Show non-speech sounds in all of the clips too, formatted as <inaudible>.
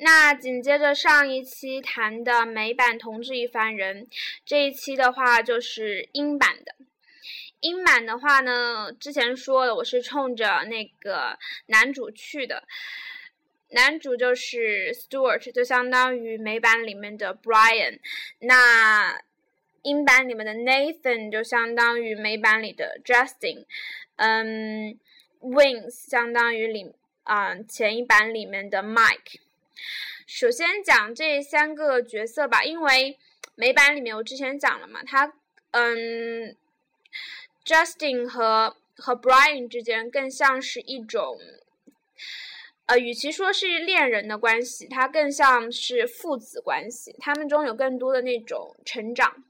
那紧接着上一期谈的美版同志一番人，这一期的话就是英版的。英版的话呢，之前说了，我是冲着那个男主去的。男主就是 Stuart，就相当于美版里面的 Brian。那英版里面的 Nathan 就相当于美版里的 Justin。嗯，Wings 相当于里啊前一版里面的 Mike。首先讲这三个角色吧，因为美版里面我之前讲了嘛，他嗯，Justin 和和 Brian 之间更像是一种。呃，与其说是恋人的关系，它更像是父子关系。他们中有更多的那种成长，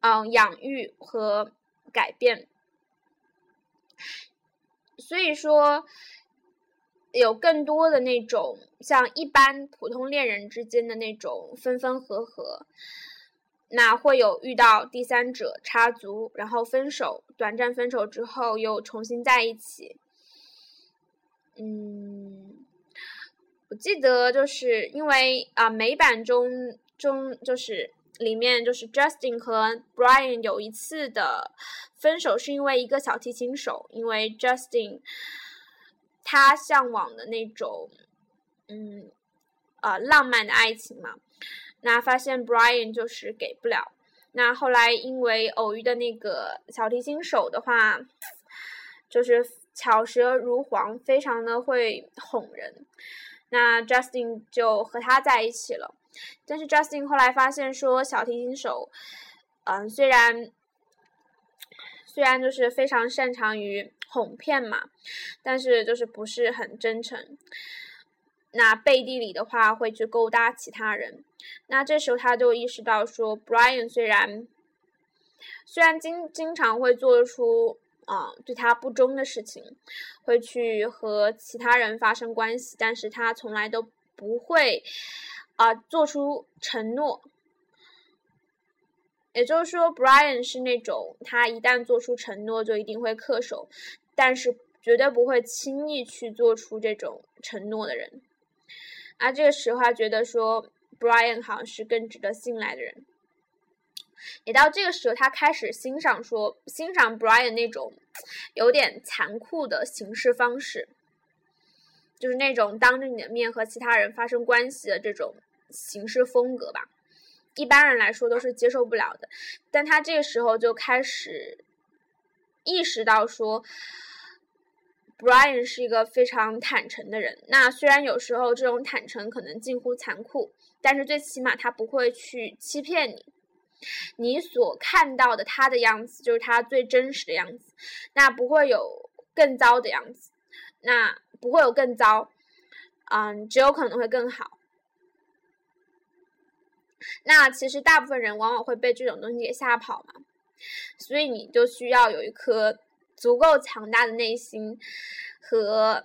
嗯，养育和改变。所以说，有更多的那种像一般普通恋人之间的那种分分合合。那会有遇到第三者插足，然后分手，短暂分手之后又重新在一起。嗯，我记得就是因为啊，美版中中就是里面就是 Justin 和 Brian 有一次的分手是因为一个小提琴手，因为 Justin 他向往的那种嗯啊浪漫的爱情嘛，那发现 Brian 就是给不了，那后来因为偶遇的那个小提琴手的话，就是。巧舌如簧，非常的会哄人。那 Justin 就和他在一起了。但是 Justin 后来发现说，小提琴手，嗯，虽然虽然就是非常擅长于哄骗嘛，但是就是不是很真诚。那背地里的话会去勾搭其他人。那这时候他就意识到说，Brian 虽然虽然经经常会做出。啊，对他不忠的事情，会去和其他人发生关系，但是他从来都不会啊做出承诺。也就是说，Brian 是那种他一旦做出承诺就一定会恪守，但是绝对不会轻易去做出这种承诺的人。啊，这个时候觉得说，Brian 好像是更值得信赖的人。也到这个时候，他开始欣赏说欣赏 Brian 那种有点残酷的行事方式，就是那种当着你的面和其他人发生关系的这种行事风格吧。一般人来说都是接受不了的，但他这个时候就开始意识到说，Brian 是一个非常坦诚的人。那虽然有时候这种坦诚可能近乎残酷，但是最起码他不会去欺骗你。你所看到的他的样子，就是他最真实的样子，那不会有更糟的样子，那不会有更糟，嗯，只有可能会更好。那其实大部分人往往会被这种东西给吓跑嘛，所以你就需要有一颗足够强大的内心和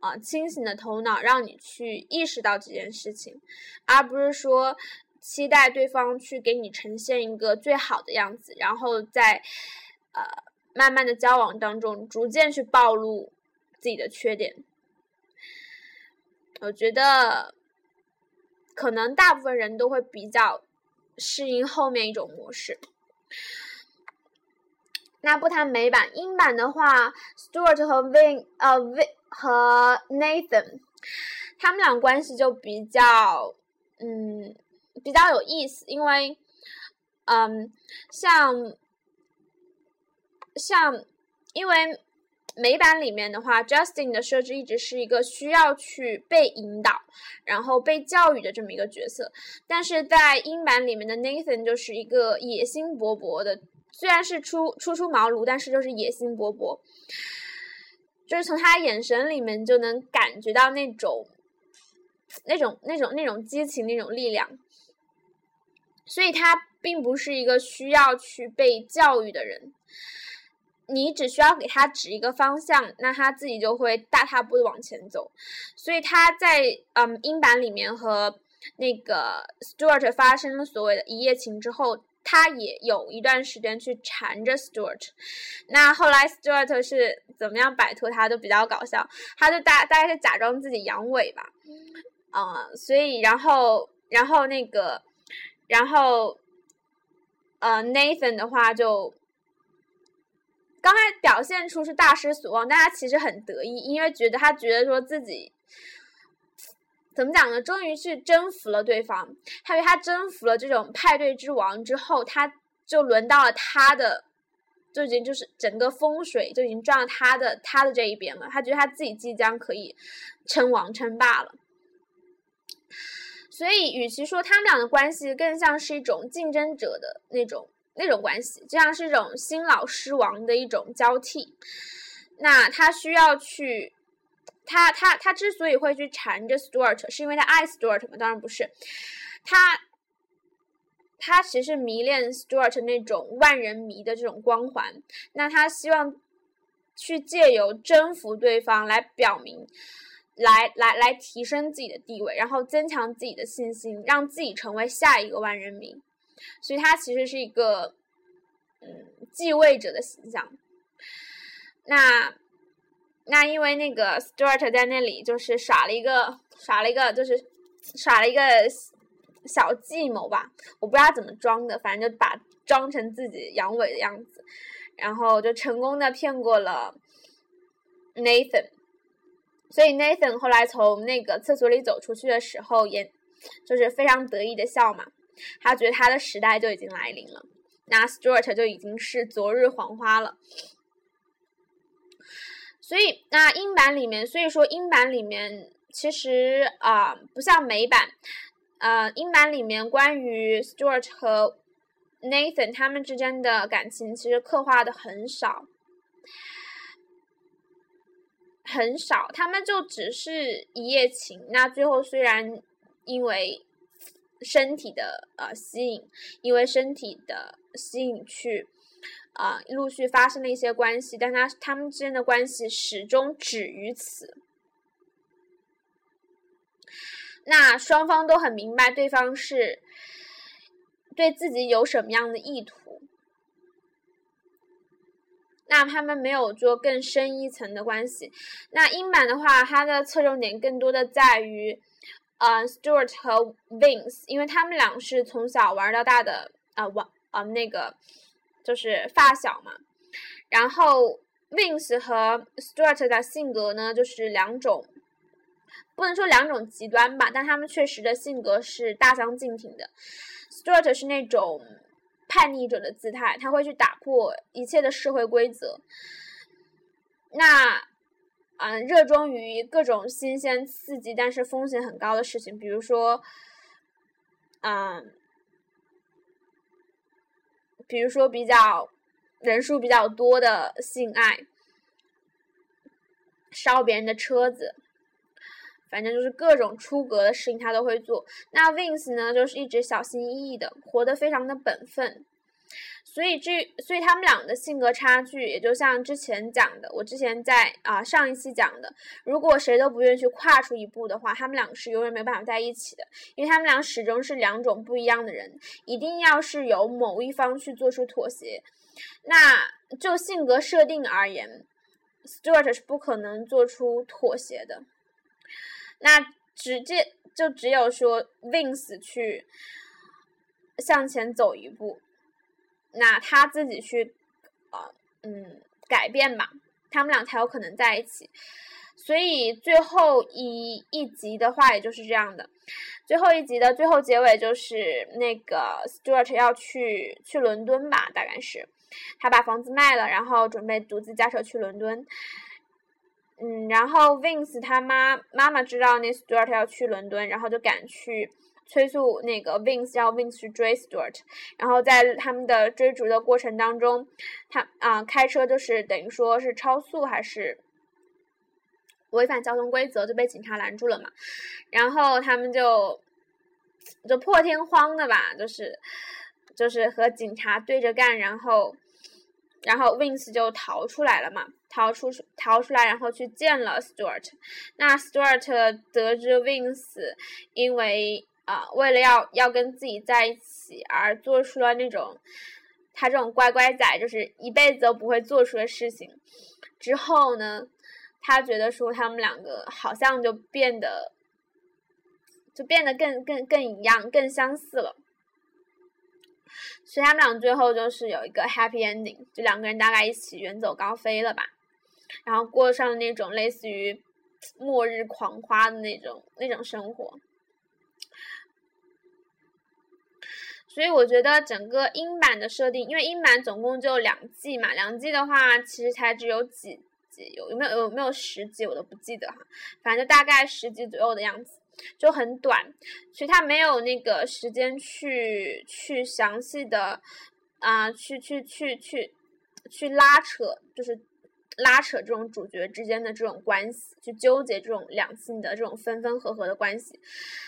啊清醒的头脑，让你去意识到这件事情，而不是说。期待对方去给你呈现一个最好的样子，然后在呃慢慢的交往当中，逐渐去暴露自己的缺点。我觉得可能大部分人都会比较适应后面一种模式。那不谈美版，英版的话，Stuart 和 Vin 呃 Vin 和 Nathan，他们俩关系就比较嗯。比较有意思，因为，嗯，像，像，因为美版里面的话，Justin 的设置一直是一个需要去被引导，然后被教育的这么一个角色，但是在英版里面的 Nathan 就是一个野心勃勃的，虽然是初初出茅庐，但是就是野心勃勃，就是从他眼神里面就能感觉到那种，那种那种那种激情，那种力量。所以他并不是一个需要去被教育的人，你只需要给他指一个方向，那他自己就会大踏步的往前走。所以他在嗯英版里面和那个 Stuart 发生了所谓的一夜情之后，他也有一段时间去缠着 Stuart。那后来 Stuart 是怎么样摆脱他都比较搞笑，他就大大概是假装自己阳痿吧。啊，所以然后然后那个，然后呃，Nathan 的话就刚才表现出是大失所望，但他其实很得意，因为觉得他觉得说自己怎么讲呢？终于去征服了对方，他为他征服了这种派对之王之后，他就轮到了他的。就已经就是整个风水就已经转到他的他的这一边了，他觉得他自己即将可以称王称霸了。所以，与其说他们俩的关系更像是一种竞争者的那种那种关系，就像是一种新老狮王的一种交替。那他需要去，他他他之所以会去缠着 Stuart，是因为他爱 Stuart 吗？当然不是，他。他其实迷恋 Stuart 那种万人迷的这种光环，那他希望去借由征服对方来表明，来来来提升自己的地位，然后增强自己的信心，让自己成为下一个万人迷。所以他其实是一个嗯继位者的形象。那那因为那个 Stuart 在那里就是耍了一个耍了一个就是耍了一个。小计谋吧，我不知道怎么装的，反正就把装成自己阳痿的样子，然后就成功的骗过了 Nathan。所以 Nathan 后来从那个厕所里走出去的时候，也就是非常得意的笑嘛，他觉得他的时代就已经来临了，那 Stuart 就已经是昨日黄花了。所以那英版里面，所以说英版里面其实啊，不像美版。呃，英版里面关于 Stuart 和 Nathan 他们之间的感情其实刻画的很少，很少，他们就只是一夜情。那最后虽然因为身体的呃吸引，因为身体的吸引去啊陆续发生了一些关系，但他他们之间的关系始终止于此。那双方都很明白对方是对自己有什么样的意图，那他们没有做更深一层的关系。那英版的话，它的侧重点更多的在于，呃，Stuart 和 Vince，因为他们俩是从小玩到大的，啊，玩啊那个就是发小嘛。然后 Vince 和 Stuart 的性格呢，就是两种。不能说两种极端吧，但他们确实的性格是大相径庭的。Stuart 是那种叛逆者的姿态，他会去打破一切的社会规则。那，嗯，热衷于各种新鲜刺激，但是风险很高的事情，比如说，嗯，比如说比较人数比较多的性爱，烧别人的车子。反正就是各种出格的事情他都会做。那 Vince 呢，就是一直小心翼翼的，活得非常的本分。所以这，所以他们俩的性格差距，也就像之前讲的，我之前在啊上一期讲的，如果谁都不愿意去跨出一步的话，他们俩是永远没有办法在一起的，因为他们俩始终是两种不一样的人，一定要是由某一方去做出妥协。那就性格设定而言，Stuart 是不可能做出妥协的。那直接就只有说 Vince 去向前走一步，那他自己去呃嗯改变吧，他们俩才有可能在一起。所以最后一一集的话，也就是这样的。最后一集的最后结尾就是那个 Stuart 要去去伦敦吧，大概是他把房子卖了，然后准备独自驾车去伦敦。嗯，然后 Vince 他妈妈妈知道那 Stuart 要去伦敦，然后就赶去催促那个 Vince 要 Vince 去追 Stuart，然后在他们的追逐的过程当中，他啊开车就是等于说是超速还是违反交通规则就被警察拦住了嘛，然后他们就就破天荒的吧，就是就是和警察对着干，然后。然后 Vince 就逃出来了嘛，逃出逃出来，然后去见了 Stuart。那 Stuart 得知 Vince 因为啊，为了要要跟自己在一起而做出了那种他这种乖乖仔就是一辈子都不会做出的事情之后呢，他觉得说他们两个好像就变得就变得更更更一样，更相似了。所以他们俩最后就是有一个 happy ending，就两个人大概一起远走高飞了吧，然后过上了那种类似于末日狂花的那种那种生活。所以我觉得整个英版的设定，因为英版总共就两季嘛，两季的话其实才只有几集，有有没有有没有十集我都不记得哈，反正大概十集左右的样子，就很短，所以他没有那个时间去去详细的啊去去去去去拉扯，就是。拉扯这种主角之间的这种关系，去纠结这种两性的这种分分合合的关系，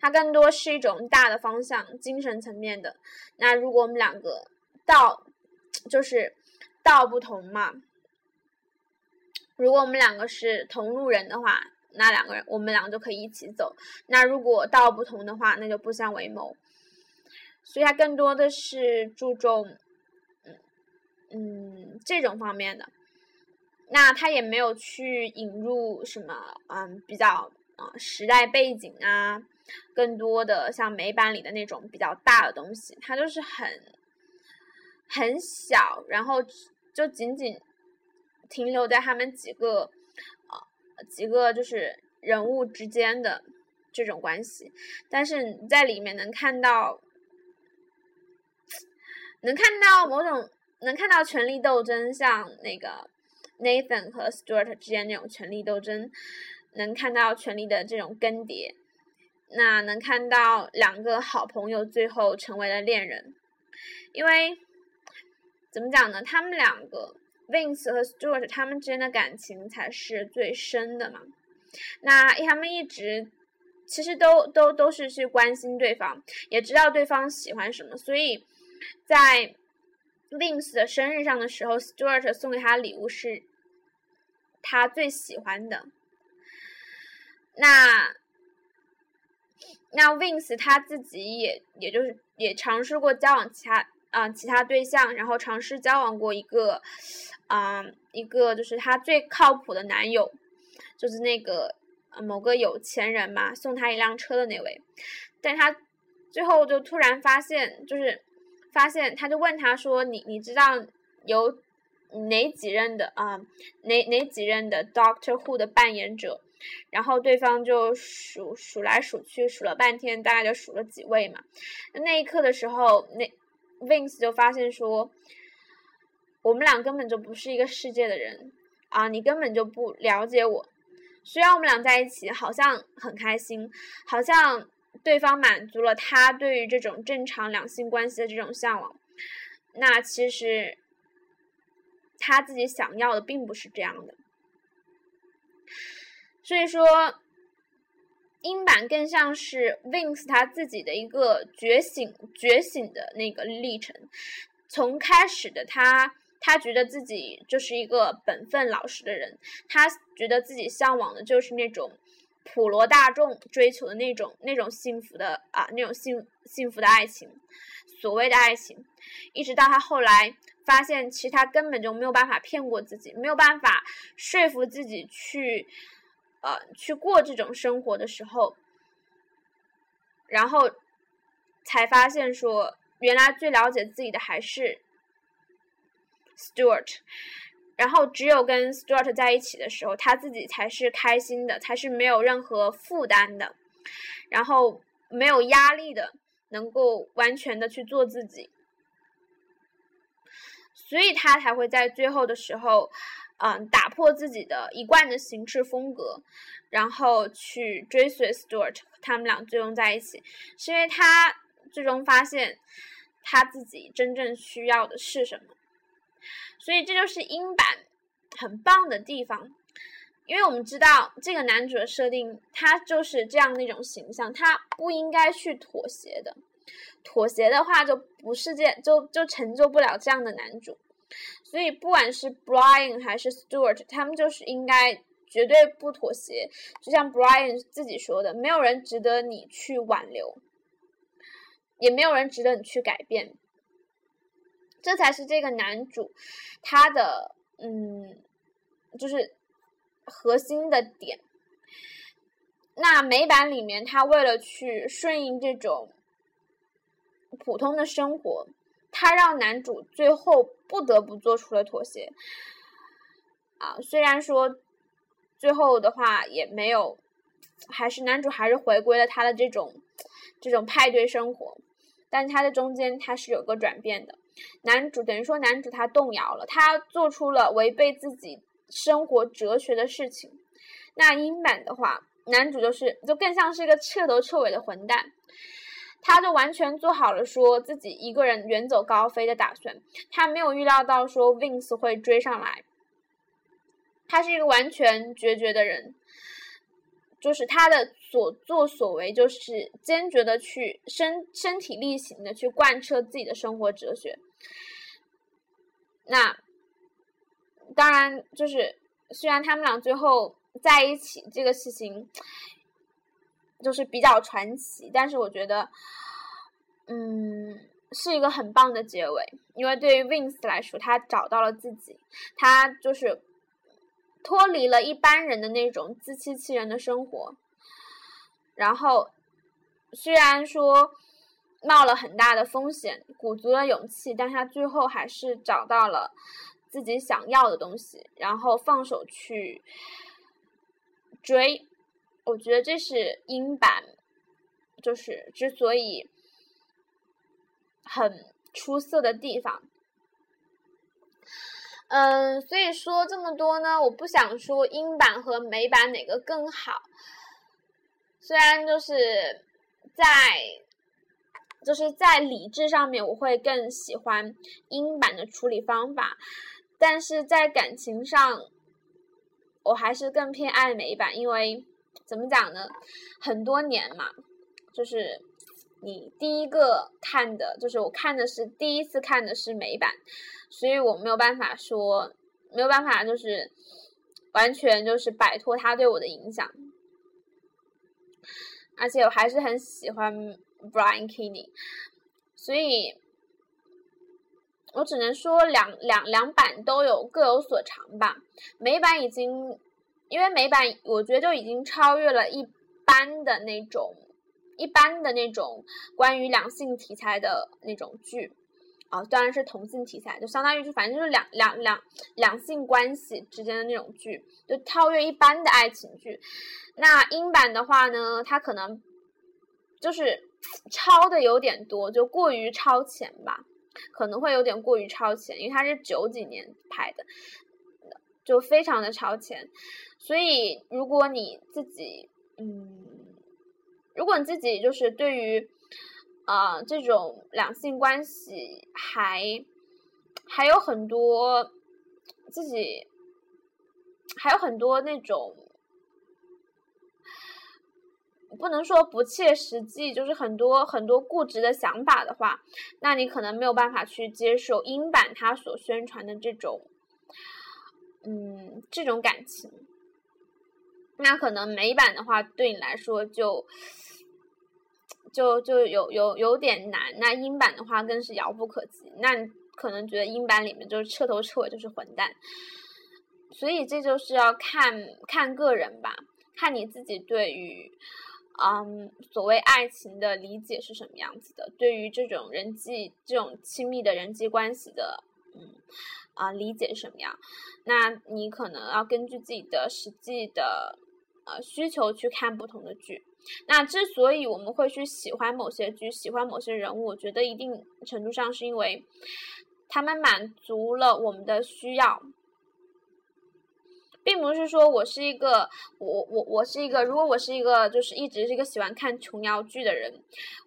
它更多是一种大的方向，精神层面的。那如果我们两个道就是道不同嘛，如果我们两个是同路人的话，那两个人我们两个就可以一起走。那如果道不同的话，那就不相为谋。所以它更多的是注重嗯嗯这种方面的。那他也没有去引入什么，嗯，比较啊时代背景啊，更多的像美版里的那种比较大的东西，它就是很很小，然后就仅仅停留在他们几个啊几个就是人物之间的这种关系，但是你在里面能看到，能看到某种能看到权力斗争，像那个。Nathan 和 Stuart 之间那种权力斗争，能看到权力的这种更迭，那能看到两个好朋友最后成为了恋人，因为怎么讲呢？他们两个 Vince 和 Stuart 他们之间的感情才是最深的嘛。那他们一直其实都都都是去关心对方，也知道对方喜欢什么，所以在 Vince 的生日上的时候，Stuart 送给他礼物是。他最喜欢的，那那 Vince 他自己也也就是也尝试过交往其他啊其他对象，然后尝试交往过一个啊一个就是他最靠谱的男友，就是那个某个有钱人嘛，送他一辆车的那位，但他最后就突然发现，就是发现他就问他说：“你你知道有？”哪几任的啊？哪哪几任的 Doctor Who 的扮演者？然后对方就数数来数去，数了半天，大概就数了几位嘛。那一刻的时候，那 Vince 就发现说，我们俩根本就不是一个世界的人啊！你根本就不了解我。虽然我们俩在一起好像很开心，好像对方满足了他对于这种正常两性关系的这种向往，那其实。他自己想要的并不是这样的，所以说，英版更像是 Vince 他自己的一个觉醒、觉醒的那个历程。从开始的他，他觉得自己就是一个本分老实的人，他觉得自己向往的就是那种普罗大众追求的那种、那种幸福的啊，那种幸幸福的爱情，所谓的爱情，一直到他后来。发现其实他根本就没有办法骗过自己，没有办法说服自己去，呃，去过这种生活的时候，然后才发现说，原来最了解自己的还是 Stuart，然后只有跟 Stuart 在一起的时候，他自己才是开心的，才是没有任何负担的，然后没有压力的，能够完全的去做自己。所以他才会在最后的时候，嗯，打破自己的一贯的行事风格，然后去追随 Stuart，他们俩最终在一起，是因为他最终发现他自己真正需要的是什么。所以这就是英版很棒的地方，因为我们知道这个男主的设定，他就是这样的一种形象，他不应该去妥协的。妥协的话，就不是这，就就成就不了这样的男主。所以，不管是 Brian 还是 Stuart，他们就是应该绝对不妥协。就像 Brian 自己说的：“没有人值得你去挽留，也没有人值得你去改变。”这才是这个男主他的嗯，就是核心的点。那美版里面，他为了去顺应这种普通的生活，他让男主最后不得不做出了妥协。啊，虽然说最后的话也没有，还是男主还是回归了他的这种这种派对生活，但他的中间他是有个转变的。男主等于说男主他动摇了，他做出了违背自己生活哲学的事情。那英版的话。男主就是就更像是一个彻头彻尾的混蛋，他就完全做好了说自己一个人远走高飞的打算，他没有预料到说 Vince 会追上来，他是一个完全决绝的人，就是他的所作所为就是坚决的去身身体力行的去贯彻自己的生活哲学，那当然就是虽然他们俩最后。在一起这个事情就是比较传奇，但是我觉得，嗯，是一个很棒的结尾。因为对于 Wins 来说，他找到了自己，他就是脱离了一般人的那种自欺欺人的生活。然后，虽然说冒了很大的风险，鼓足了勇气，但他最后还是找到了自己想要的东西，然后放手去。追，我觉得这是英版，就是之所以很出色的地方。嗯，所以说这么多呢，我不想说英版和美版哪个更好。虽然就是在就是在理智上面，我会更喜欢英版的处理方法，但是在感情上。我还是更偏爱美版，因为怎么讲呢？很多年嘛，就是你第一个看的，就是我看的是第一次看的是美版，所以我没有办法说，没有办法就是完全就是摆脱它对我的影响。而且我还是很喜欢 Brian Kinney，所以。我只能说两两两版都有各有所长吧。美版已经，因为美版我觉得就已经超越了一般的那种一般的那种关于两性题材的那种剧，啊，当然是同性题材，就相当于就反正就是两两两两性关系之间的那种剧，就超越一般的爱情剧。那英版的话呢，它可能就是超的有点多，就过于超前吧。可能会有点过于超前，因为它是九几年拍的，就非常的超前。所以，如果你自己，嗯，如果你自己就是对于，呃，这种两性关系还还有很多自己还有很多那种。不能说不切实际，就是很多很多固执的想法的话，那你可能没有办法去接受英版它所宣传的这种，嗯，这种感情。那可能美版的话，对你来说就就就有有有点难。那英版的话更是遥不可及。那你可能觉得英版里面就是彻头彻尾就是混蛋。所以这就是要看看个人吧，看你自己对于。嗯，所谓爱情的理解是什么样子的？对于这种人际、这种亲密的人际关系的，嗯，啊，理解是什么样？那你可能要根据自己的实际的呃需求去看不同的剧。那之所以我们会去喜欢某些剧、喜欢某些人物，我觉得一定程度上是因为他们满足了我们的需要。并不是说我是一个我我我是一个，如果我是一个就是一直是一个喜欢看琼瑶剧的人，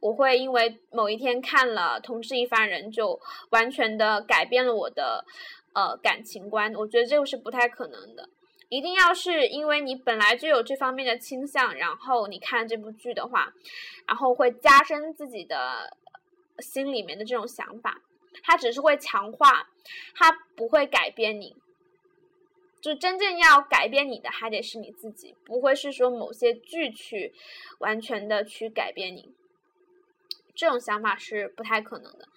我会因为某一天看了《同是一番人》就完全的改变了我的呃感情观。我觉得这个是不太可能的。一定要是因为你本来就有这方面的倾向，然后你看这部剧的话，然后会加深自己的心里面的这种想法。它只是会强化，它不会改变你。就真正要改变你的，还得是你自己，不会是说某些剧去完全的去改变你。这种想法是不太可能的。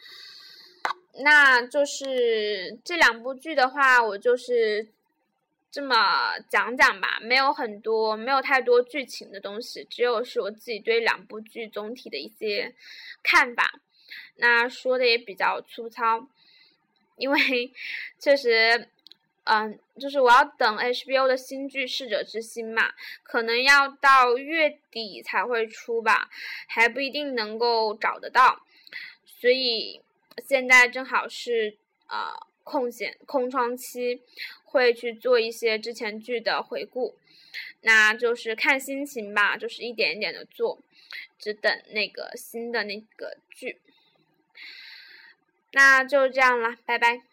那就是这两部剧的话，我就是这么讲讲吧，没有很多，没有太多剧情的东西，只有是我自己对两部剧总体的一些看法。那说的也比较粗糙，因为 <laughs> 确实，嗯，就是我要等 HBO 的新剧《逝者之心》嘛，可能要到月底才会出吧，还不一定能够找得到，所以现在正好是呃空闲空窗期，会去做一些之前剧的回顾，那就是看心情吧，就是一点一点的做，只等那个新的那个剧。那就这样了，拜拜。